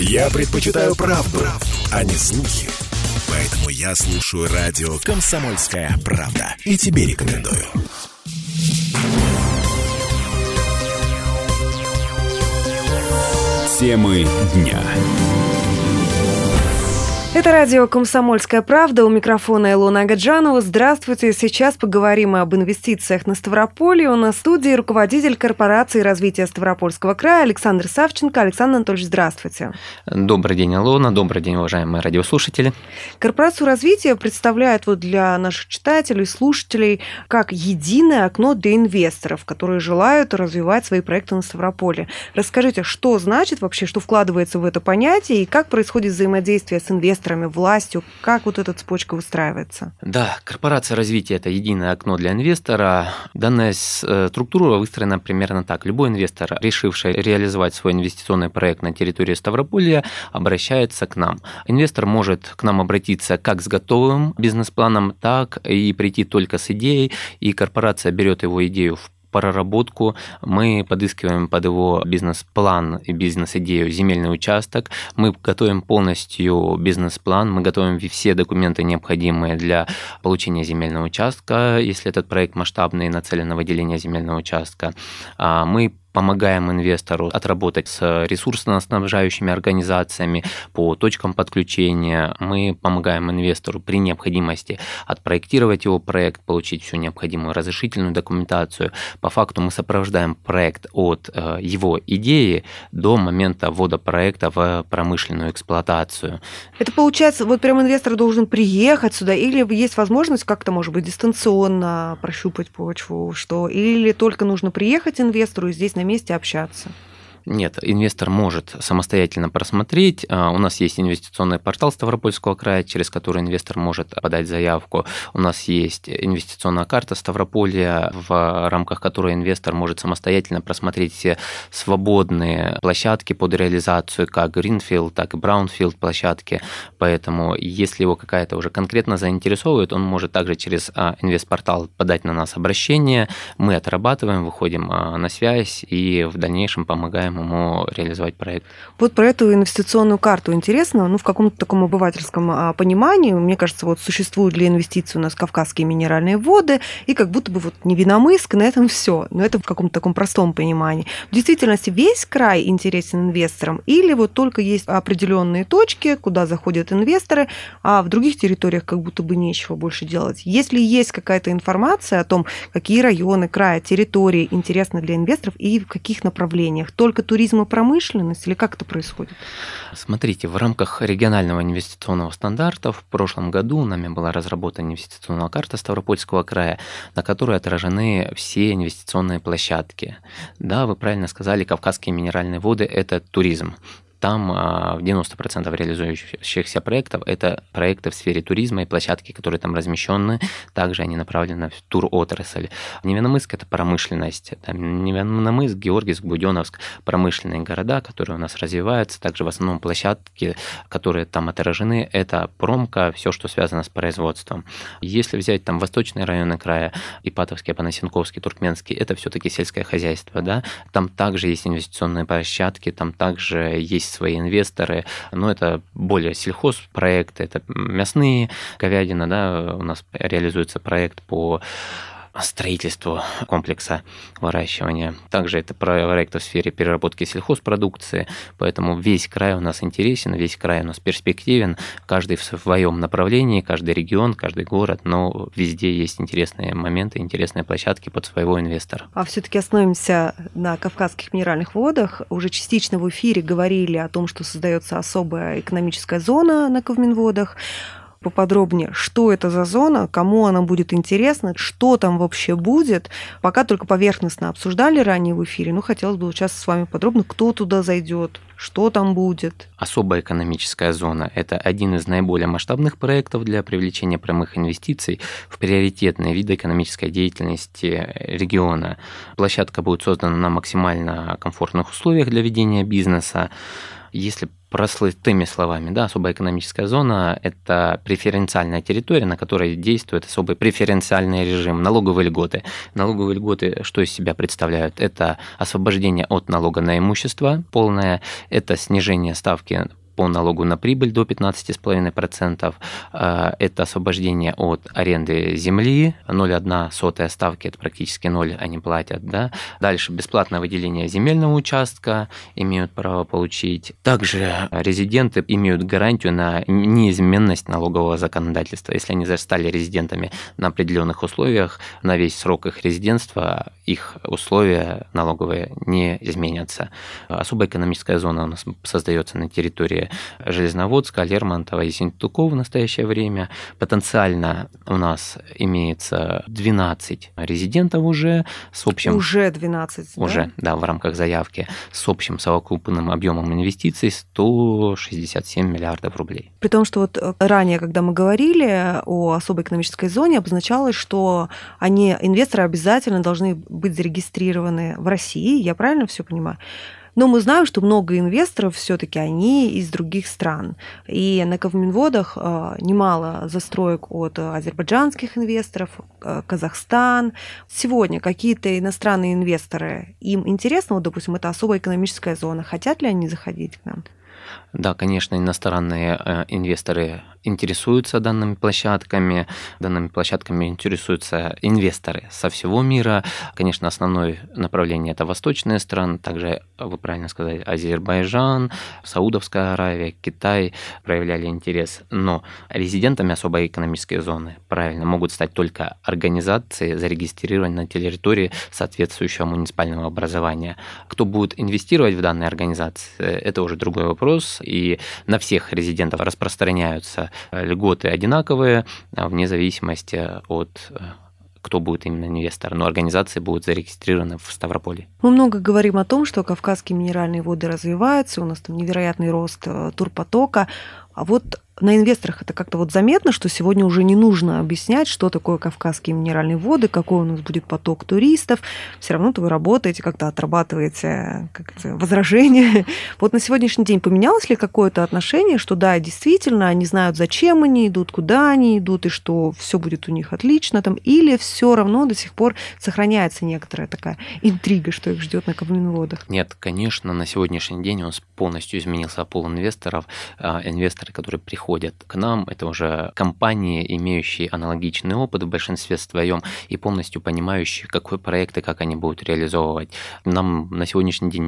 Я предпочитаю правду, правду, а не слухи. Поэтому я слушаю радио «Комсомольская правда». И тебе рекомендую. Темы дня. Это радио «Комсомольская правда». У микрофона Илона Агаджанова. Здравствуйте. Сейчас поговорим об инвестициях на Ставрополе. У нас в студии руководитель корпорации развития Ставропольского края Александр Савченко. Александр Анатольевич, здравствуйте. Добрый день, Илона. Добрый день, уважаемые радиослушатели. Корпорацию развития представляет вот для наших читателей, слушателей как единое окно для инвесторов, которые желают развивать свои проекты на Ставрополе. Расскажите, что значит вообще, что вкладывается в это понятие и как происходит взаимодействие с инвесторами инвесторами, властью? Как вот эта цепочка выстраивается? Да, корпорация развития – это единое окно для инвестора. Данная э, структура выстроена примерно так. Любой инвестор, решивший реализовать свой инвестиционный проект на территории Ставрополья, обращается к нам. Инвестор может к нам обратиться как с готовым бизнес-планом, так и прийти только с идеей, и корпорация берет его идею в проработку. Мы подыскиваем под его бизнес-план и бизнес-идею земельный участок. Мы готовим полностью бизнес-план, мы готовим все документы, необходимые для получения земельного участка, если этот проект масштабный нацелен на выделение земельного участка. А мы помогаем инвестору отработать с ресурсно-снабжающими организациями по точкам подключения. Мы помогаем инвестору при необходимости отпроектировать его проект, получить всю необходимую разрешительную документацию. По факту мы сопровождаем проект от э, его идеи до момента ввода проекта в промышленную эксплуатацию. Это получается, вот прям инвестор должен приехать сюда, или есть возможность как-то, может быть, дистанционно прощупать почву, что или только нужно приехать инвестору и здесь на месте общаться. Нет, инвестор может самостоятельно просмотреть. А, у нас есть инвестиционный портал Ставропольского края, через который инвестор может подать заявку. У нас есть инвестиционная карта Ставрополья, в рамках которой инвестор может самостоятельно просмотреть все свободные площадки под реализацию, как Greenfield, так и Brownfield площадки. Поэтому, если его какая-то уже конкретно заинтересовывает, он может также через а, инвестпортал подать на нас обращение. Мы отрабатываем, выходим а, на связь и в дальнейшем помогаем ему реализовать проект. Вот про эту инвестиционную карту интересно, ну, в каком-то таком обывательском а, понимании, мне кажется, вот существуют для инвестиций у нас кавказские минеральные воды, и как будто бы вот Невиномыск, на этом все. Но это в каком-то таком простом понимании. В действительности весь край интересен инвесторам, или вот только есть определенные точки, куда заходят инвесторы, а в других территориях как будто бы нечего больше делать. Если есть какая-то информация о том, какие районы, края, территории интересны для инвесторов и в каких направлениях, только туризм и промышленность или как это происходит? Смотрите, в рамках регионального инвестиционного стандарта в прошлом году нами была разработана инвестиционная карта Ставропольского края, на которой отражены все инвестиционные площадки. Да, вы правильно сказали, Кавказские минеральные воды – это туризм там а, в 90% реализующихся проектов это проекты в сфере туризма и площадки, которые там размещены. Также они направлены в тур-отрасль. Невиномыск – это промышленность. Там Невиномыск, Георгиевск, Буденовск – промышленные города, которые у нас развиваются. Также в основном площадки, которые там отражены, это промка, все, что связано с производством. Если взять там восточные районы края, Ипатовский, Панасенковский, Туркменский, это все-таки сельское хозяйство. Да? Там также есть инвестиционные площадки, там также есть есть свои инвесторы, но это более сельхозпроекты, это мясные, говядина, да, у нас реализуется проект по строительству комплекса выращивания. Также это проекты в сфере переработки сельхозпродукции, поэтому весь край у нас интересен, весь край у нас перспективен, каждый в своем направлении, каждый регион, каждый город, но везде есть интересные моменты, интересные площадки под своего инвестора. А все-таки остановимся на Кавказских минеральных водах. Уже частично в эфире говорили о том, что создается особая экономическая зона на Ковминводах поподробнее, что это за зона, кому она будет интересна, что там вообще будет. Пока только поверхностно обсуждали ранее в эфире, но хотелось бы сейчас с вами подробно, кто туда зайдет, что там будет. Особая экономическая зона – это один из наиболее масштабных проектов для привлечения прямых инвестиций в приоритетные виды экономической деятельности региона. Площадка будет создана на максимально комфортных условиях для ведения бизнеса. Если простыми словами, да, особая экономическая зона – это преференциальная территория, на которой действует особый преференциальный режим, налоговые льготы. Налоговые льготы что из себя представляют? Это освобождение от налога на имущество полное, это снижение ставки по налогу на прибыль до 15,5%. А, это освобождение от аренды земли, 0,1 сотая ставки, это практически ноль они платят. Да? Дальше бесплатное выделение земельного участка имеют право получить. Также резиденты имеют гарантию на неизменность налогового законодательства. Если они стали резидентами на определенных условиях, на весь срок их резидентства их условия налоговые не изменятся. Особая экономическая зона у нас создается на территории Железноводска, Лермонтова и Синтукова в настоящее время. Потенциально у нас имеется 12 резидентов уже с общим... Уже 12, Уже, да, да в рамках заявки с общим совокупным объемом инвестиций 167 миллиардов рублей. При том, что вот э, ранее, когда мы говорили о особой экономической зоне, обозначалось, что они, инвесторы обязательно должны быть зарегистрированы в России, я правильно все понимаю? Но мы знаем, что много инвесторов все-таки они из других стран. И на Ковминводах э, немало застроек от азербайджанских инвесторов, э, Казахстан. Сегодня какие-то иностранные инвесторы, им интересно, вот, допустим, это особая экономическая зона, хотят ли они заходить к нам? Да, конечно, иностранные э, инвесторы интересуются данными площадками. Данными площадками интересуются инвесторы со всего мира. Конечно, основное направление это восточные страны, также, вы правильно сказали, Азербайджан, Саудовская Аравия, Китай проявляли интерес. Но резидентами особой экономической зоны, правильно, могут стать только организации, зарегистрированные на территории соответствующего муниципального образования. Кто будет инвестировать в данные организации, это уже другой вопрос. И на всех резидентов распространяются льготы одинаковые, а вне зависимости от э, кто будет именно инвестор, но организации будут зарегистрированы в Ставрополе. Мы много говорим о том, что Кавказские минеральные воды развиваются, у нас там невероятный рост э, турпотока, а вот на инвесторах это как-то вот заметно, что сегодня уже не нужно объяснять, что такое Кавказские минеральные воды, какой у нас будет поток туристов. Все равно то вы работаете, как-то отрабатываете как возражения. Вот на сегодняшний день поменялось ли какое-то отношение, что да, действительно, они знают, зачем они идут, куда они идут, и что все будет у них отлично там, или все равно до сих пор сохраняется некоторая такая интрига, что их ждет на Ковминводах? Нет, конечно, на сегодняшний день нас полностью изменился пол инвесторов. А, инвесторы, которые приходят приходят к нам, это уже компании, имеющие аналогичный опыт в большинстве своем и полностью понимающие, какой проект и как они будут реализовывать. Нам на сегодняшний день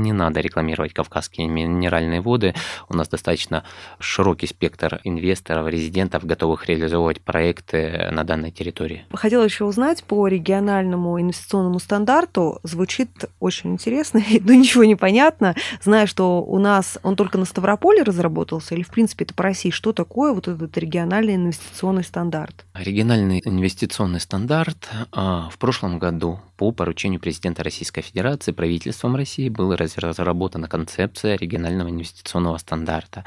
не надо рекламировать кавказские минеральные воды. У нас достаточно широкий спектр инвесторов, резидентов, готовых реализовывать проекты на данной территории. Хотела еще узнать по региональному инвестиционному стандарту. Звучит очень интересно, но ничего не понятно. Знаю, что у нас он только на Ставрополе разработался, или в принципе это по России России, что такое вот этот региональный инвестиционный стандарт? Региональный инвестиционный стандарт а, в прошлом году по поручению президента Российской Федерации правительством России была разработана концепция регионального инвестиционного стандарта,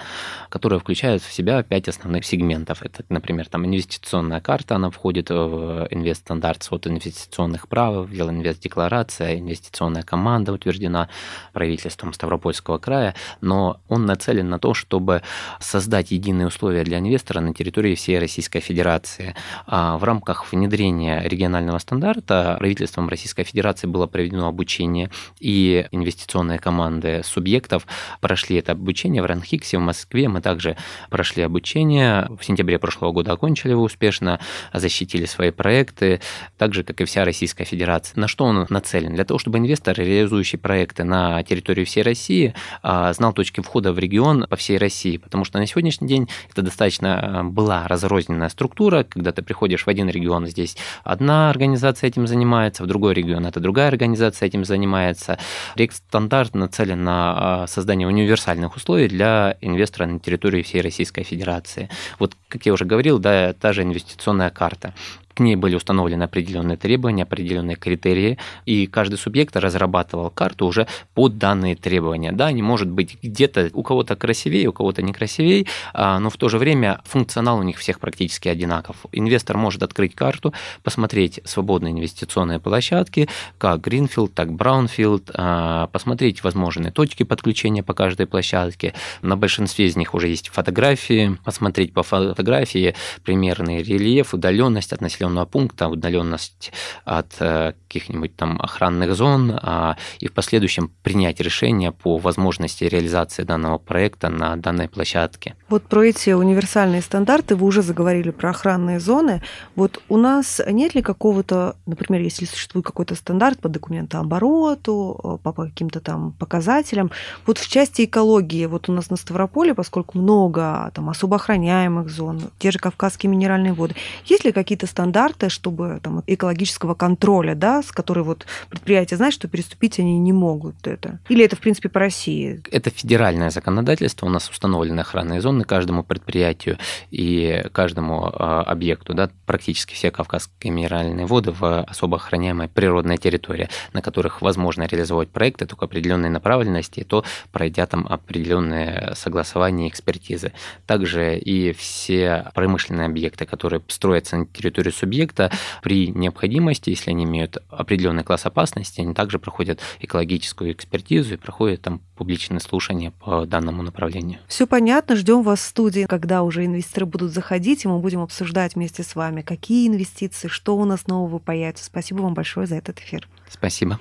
которая включает в себя пять основных сегментов. Это, например, там инвестиционная карта, она входит в инвестстандарт от инвестиционных прав, инвестдекларация, инвестиционная команда утверждена правительством Ставропольского края, но он нацелен на то, чтобы создать единые условия для инвестора на территории всей Российской Федерации. А в рамках внедрения регионального стандарта правительством Российской Федерации было проведено обучение, и инвестиционные команды субъектов прошли это обучение в Ранхиксе, в Москве. Мы также прошли обучение, в сентябре прошлого года окончили его успешно, защитили свои проекты, так же, как и вся Российская Федерация. На что он нацелен? Для того, чтобы инвестор, реализующий проекты на территории всей России, а, знал точки входа в регион по всей России, потому что на сегодняшний день это достаточно а, была разрозненная структура, когда ты приходишь в один регион, здесь одна организация этим занимается, в другой регион, это другая организация этим занимается. Рекстандарт нацелен на а, создание универсальных условий для инвестора на территории всей Российской Федерации. Вот, как я уже говорил, да, та же инвестиционная карта к ней были установлены определенные требования, определенные критерии, и каждый субъект разрабатывал карту уже под данные требования. Да, не может быть где-то у кого-то красивее, у кого-то некрасивее, а, но в то же время функционал у них всех практически одинаков. Инвестор может открыть карту, посмотреть свободные инвестиционные площадки, как Greenfield, так Brownfield, а, посмотреть возможные точки подключения по каждой площадке. На большинстве из них уже есть фотографии, посмотреть по фотографии примерный рельеф, удаленность от населенного пункта, удаленность от э, каких-нибудь там охранных зон, а, и в последующем принять решение по возможности реализации данного проекта на данной площадке. Вот про эти универсальные стандарты вы уже заговорили про охранные зоны. Вот у нас нет ли какого-то, например, если существует какой-то стандарт по документообороту, э, по каким-то там показателям, вот в части экологии, вот у нас на Ставрополе, поскольку много там особо охраняемых зон, те же Кавказские минеральные воды, есть ли какие-то стандарты, чтобы там экологического контроля, да, с которой вот предприятия знают, что переступить они не могут это? Или это, в принципе, по России? Это федеральное законодательство, у нас установлены охранные зоны каждому предприятию и каждому а, объекту, да, практически все Кавказские минеральные воды в особо охраняемой природной территории, на которых возможно реализовать проекты только определенной направленности, то пройдя там определенные согласования и экспертизы. Также и все промышленные объекты, которые строятся на территории субъекта, при необходимости, если они имеют определенный класс опасности, они также проходят экологическую экспертизу и проходят там публичные слушания по данному направлению. Все понятно, ждем вас в студии, когда уже инвесторы будут заходить, и мы будем обсуждать вместе с вами, какие инвестиции, что у нас нового появится. Спасибо вам большое за этот эфир. Спасибо.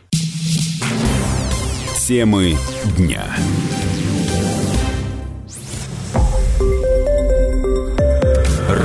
Темы дня.